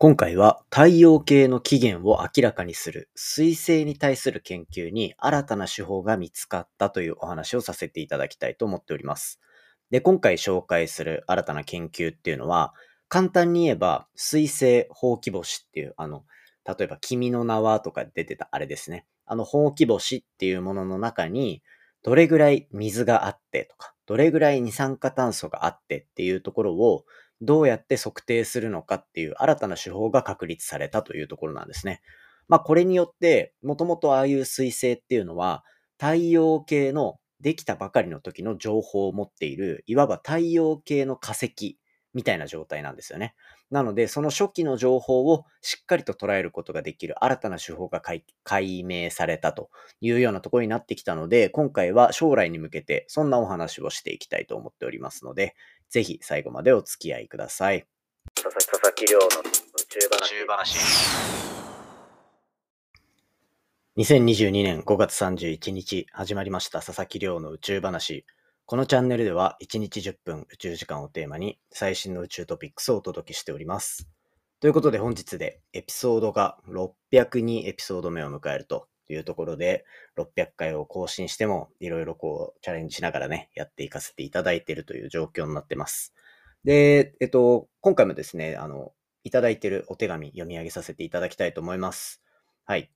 今回は太陽系の起源を明らかにする水星に対する研究に新たな手法が見つかったというお話をさせていただきたいと思っております。で、今回紹介する新たな研究っていうのは、簡単に言えば水星ほうき星っていう、あの、例えば君の名はとか出てたあれですね。あのほうき星っていうものの中に、どれぐらい水があってとか、どれぐらい二酸化炭素があってっていうところをどうやって測定するのかっていう新たな手法が確立されたというところなんですね。まあこれによって、もともとああいう水星っていうのは太陽系のできたばかりの時の情報を持っている、いわば太陽系の化石みたいな状態なんですよね。なので、その初期の情報をしっかりと捉えることができる新たな手法が解明されたというようなところになってきたので、今回は将来に向けてそんなお話をしていきたいと思っておりますので、ぜひ最後までお付き合いください。佐々木亮の宇宙話。2022年5月31日始まりました佐々木亮の宇宙話。このチャンネルでは1日10分宇宙時間をテーマに最新の宇宙トピックスをお届けしております。ということで本日でエピソードが602エピソード目を迎えるとというところで600回を更新してもいろいろこうチャレンジしながらねやっていかせていただいているという状況になってます。で、えっと、今回もですね、あの、いただいているお手紙読み上げさせていただきたいと思います。はい。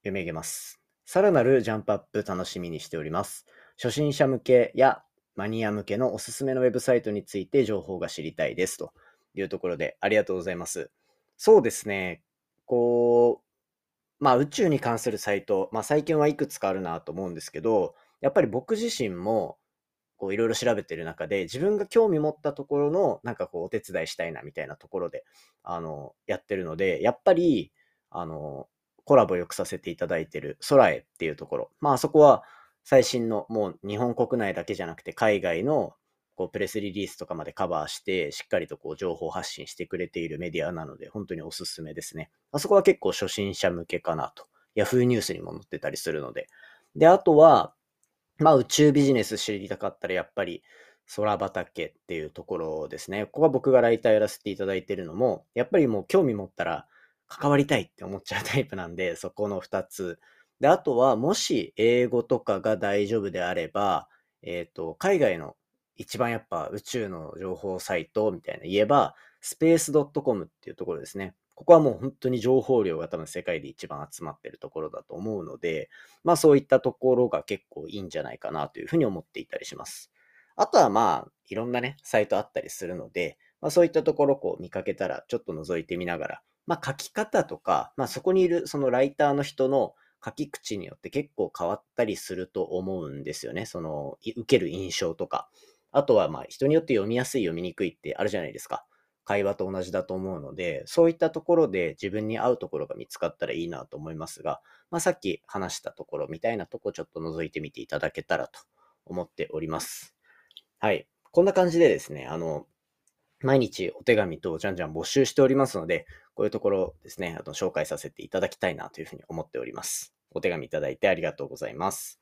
読み上げます。さらなるジャンプアップ楽しみにしております。初心者向けやマニア向けのおすすめのウェブサイトについて情報が知りたいです。というところでありがとうございます。そうですね。こう、まあ宇宙に関するサイト、まあ最近はいくつかあるなと思うんですけど、やっぱり僕自身もこういろいろ調べてる中で自分が興味持ったところのなんかこうお手伝いしたいなみたいなところであのやってるので、やっぱりあのコラボよくさせていただいてる空へっていうところ、まあそこは最新のもう日本国内だけじゃなくて海外のこうプレスリリースとかまでカバーしてしっかりとこう情報発信してくれているメディアなので本当におすすめですね。あそこは結構初心者向けかなと。Yahoo ニュースにも載ってたりするので。で、あとは、まあ宇宙ビジネス知りたかったらやっぱり空畑っていうところですね。ここは僕がライターやらせていただいてるのも、やっぱりもう興味持ったら関わりたいって思っちゃうタイプなんで、そこの2つ。で、あとはもし英語とかが大丈夫であれば、えっ、と、海外の一番やっぱ宇宙の情報サイトみたいな言えば、space.com っていうところですね。ここはもう本当に情報量が多分世界で一番集まってるところだと思うので、まあそういったところが結構いいんじゃないかなというふうに思っていたりします。あとはまあいろんなね、サイトあったりするので、まあそういったところこう見かけたらちょっと覗いてみながら、まあ書き方とか、まあそこにいるそのライターの人の書き口によって結構変わったりすると思うんですよね。その受ける印象とか。あとはまあ人によって読みやすい読みにくいってあるじゃないですか。会話と同じだと思うので、そういったところで自分に合うところが見つかったらいいなと思いますが、まあ、さっき話したところみたいなとこちょっと覗いてみていただけたらと思っております。はい。こんな感じでですね、あの、毎日お手紙とじゃんじゃん募集しておりますので、こういうところですね、あの紹介させていただきたいなというふうに思っております。お手紙いただいてありがとうございます。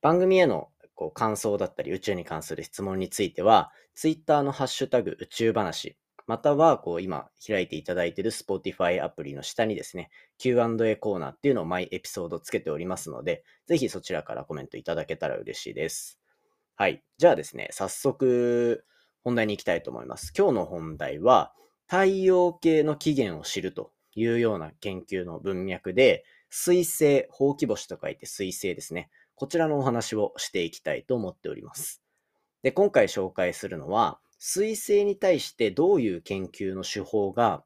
番組へのこう感想だったり宇宙に関する質問については、ツイッターのハッシュタグ宇宙話、またはこう今開いていただいている Spotify アプリの下にですね、Q&A コーナーっていうのを毎エピソードつけておりますので、ぜひそちらからコメントいただけたら嬉しいです。はい。じゃあですね、早速本題に行きたいと思います。今日の本題は、太陽系の起源を知るというような研究の文脈で、水星、ほうき星と書いて水星ですね。こちらのお話をしていきたいと思っております。で、今回紹介するのは、水星に対してどういう研究の手法が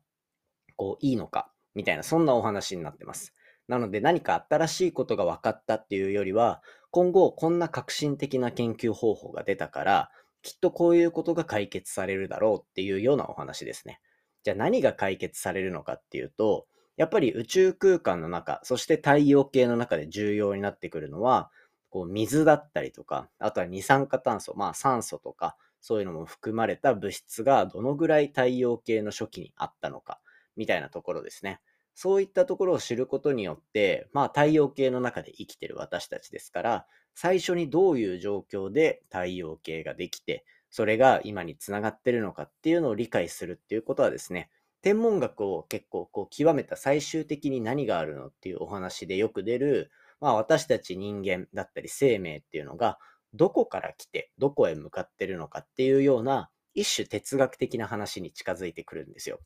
こういいのか、みたいな、そんなお話になってます。なので何か新しいことが分かったっていうよりは、今後こんな革新的な研究方法が出たから、きっとこういうことが解決されるだろうっていうようなお話ですね。じゃあ何が解決されるのかっていうと、やっぱり宇宙空間の中、そして太陽系の中で重要になってくるのは、こう水だったりとか、あとは二酸化炭素、まあ酸素とか、そういうのも含まれた物質がどのぐらい太陽系の初期にあったのか、みたいなところですね。そういったところを知ることによって、まあ太陽系の中で生きてる私たちですから、最初にどういう状況で太陽系ができて、それが今につながってるのかっていうのを理解するっていうことはですね、天文学を結構こう極めた最終的に何があるのっていうお話でよく出る、まあ私たち人間だったり生命っていうのがどこから来てどこへ向かってるのかっていうような一種哲学的な話に近づいてくるんですよ。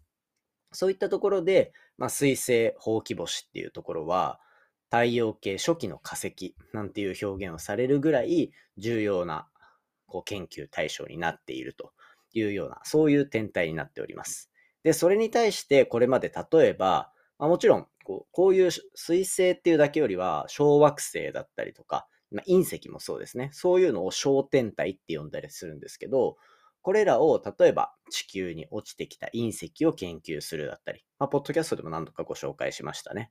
そういったところで、まあ、水星、ほうき星っていうところは、太陽系初期の化石なんていう表現をされるぐらい重要なこう研究対象になっているというような、そういう天体になっております。で、それに対してこれまで例えば、まあ、もちろんこうこういう水星っていうだけよりは小惑星だったりとか、まあ、隕石もそうですね。そういうのを小天体って呼んだりするんですけど、これらを例えば地球に落ちてきた隕石を研究するだったり、まあ、ポッドキャストでも何度かご紹介しましたね。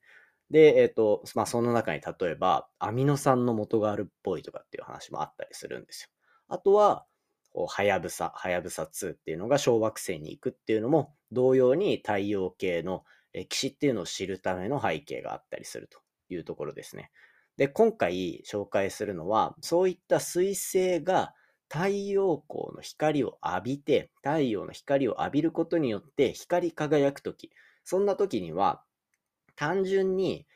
で、えっ、ー、と、まあ、その中に例えば、アミノ酸の元があるっぽいとかっていう話もあったりするんですよ。あとは、はやぶさ、はやぶさ2っていうのが小惑星に行くっていうのも、同様に太陽系の歴史っていうのを知るための背景があったりするというところですね。で、今回紹介するのは、そういった彗星が太陽光の光を浴びて、太陽の光を浴びることによって光り輝くとき、そんな時には、単純に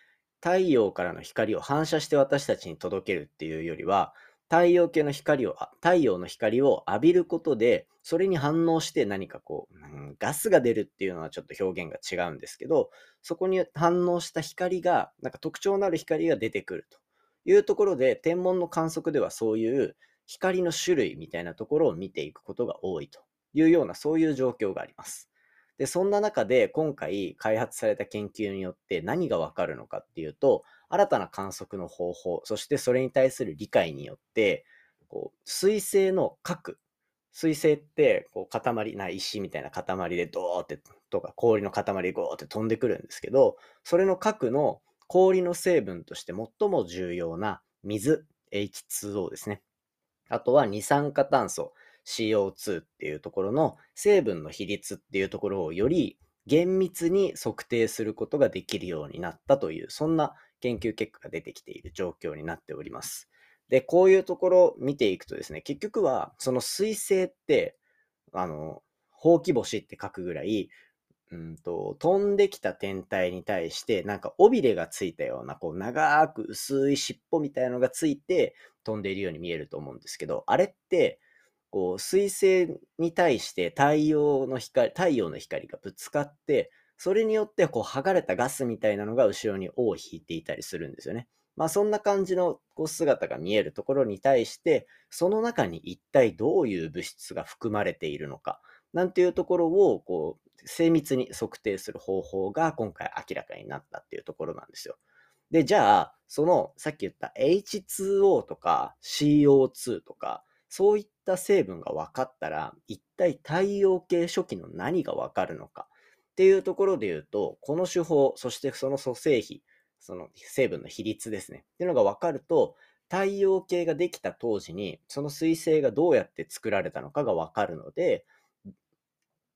太陽からの光を反射して私たちに届けるっていうよりは、太陽系の光を、太陽の光を浴びることで、それに反応して何かこう、うん、ガスが出るっていうのはちょっと表現が違うんですけど、そこに反応した光が、なんか特徴のある光が出てくるというところで、天文の観測ではそういう光の種類みたいなところを見ていくことが多いというようなそういう状況があります。で、そんな中で今回開発された研究によって何がわかるのかっていうと、新たな観測の方法、そしてそれに対する理解によって、こう水星の核、水星ってこう塊な石みたいな塊でドーってとか氷の塊でゴーって飛んでくるんですけど、それの核の氷の成分として最も重要な水、H2O ですね。あとは二酸化炭素 CO2 っていうところの成分の比率っていうところをより厳密に測定することができるようになったという、そんな研究結果が出てきている状況になっております。で、こういうところを見ていくとですね、結局はその水星って、あの、ほうき星って書くぐらい、うんと、飛んできた天体に対して、なんか尾びれがついたような、こう、長く薄い尻尾みたいのがついて飛んでいるように見えると思うんですけど、あれって、こう、水星に対して太陽の光、太陽の光がぶつかって、それによって、こう、剥がれたガスみたいなのが後ろに尾を引いていたりするんですよね。まあ、そんな感じのこう姿が見えるところに対して、その中に一体どういう物質が含まれているのか、なんていうところを、こう、精密に測定する方法が今回明らかになったっていうところなんですよ。で、じゃあ、そのさっき言った H2O とか CO2 とか、そういった成分が分かったら、一体太陽系初期の何が分かるのか？っていうところで言うと、この手法、そしてその組成比、その成分の比率ですね。っていうのが分かると、太陽系ができた当時に、その彗星がどうやって作られたのかが分かるので、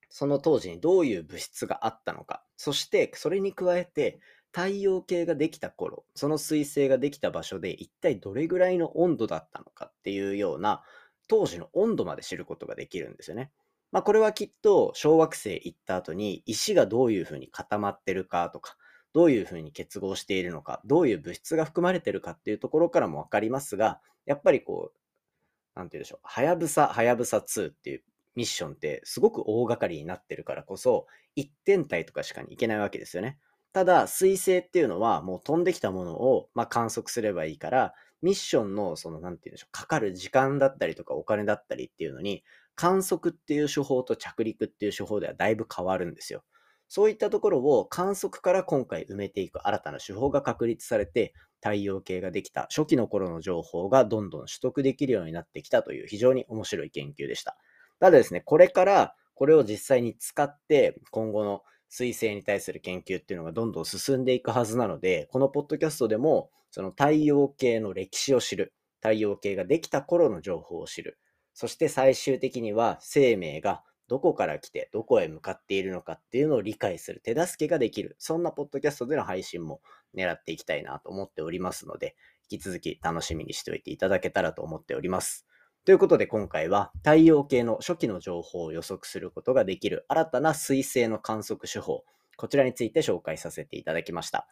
その当時にどういう物質があったのか、そしてそれに加えて太陽系ができた頃、その彗星ができた場所で一体どれぐらいの温度だったのかっていうような当時の温度まで知ることができるんですよね。まあこれはきっと小惑星行った後に石がどういうふうに固まってるかとか、どういうふうに結合しているのか、どういう物質が含まれてるかっていうところからもわかりますが、やっぱりこう、なんて言うでしょう、はやぶさ、はやぶさ2っていうミッションってすごく大掛かりになってるからこそ、1点体とかしかに行けないわけですよね。ただ、彗星っていうのはもう飛んできたものを、まあ、観測すればいいから、ミッションのその、なんて言うんでしょう、かかる時間だったりとかお金だったりっていうのに、観測っていう手法と着陸っていう手法ではだいぶ変わるんですよ。そういったところを観測から今回埋めていく新たな手法が確立されて、太陽系ができた初期の頃の情報がどんどん取得できるようになってきたという非常に面白い研究でした。ただですね、これからこれを実際に使って今後の彗星に対する研究っていうのがどんどん進んでいくはずなので、このポッドキャストでもその太陽系の歴史を知る、太陽系ができた頃の情報を知る、そして最終的には生命がどこから来てどこへ向かっているのかっていうのを理解する手助けができる、そんなポッドキャストでの配信も狙っていきたいなと思っておりますので、引き続き楽しみにしておいていただけたらと思っております。ということで今回は太陽系の初期の情報を予測することができる新たな彗星の観測手法、こちらについて紹介させていただきました。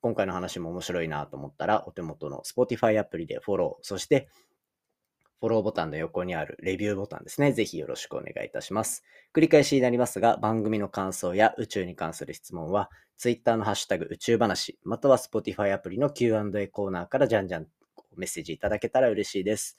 今回の話も面白いなと思ったら、お手元の Spotify アプリでフォロー、そしてフォローボタンの横にあるレビューボタンですね。ぜひよろしくお願いいたします。繰り返しになりますが、番組の感想や宇宙に関する質問は、Twitter のハッシュタグ宇宙話、または Spotify アプリの Q&A コーナーからじゃんじゃんメッセージいただけたら嬉しいです。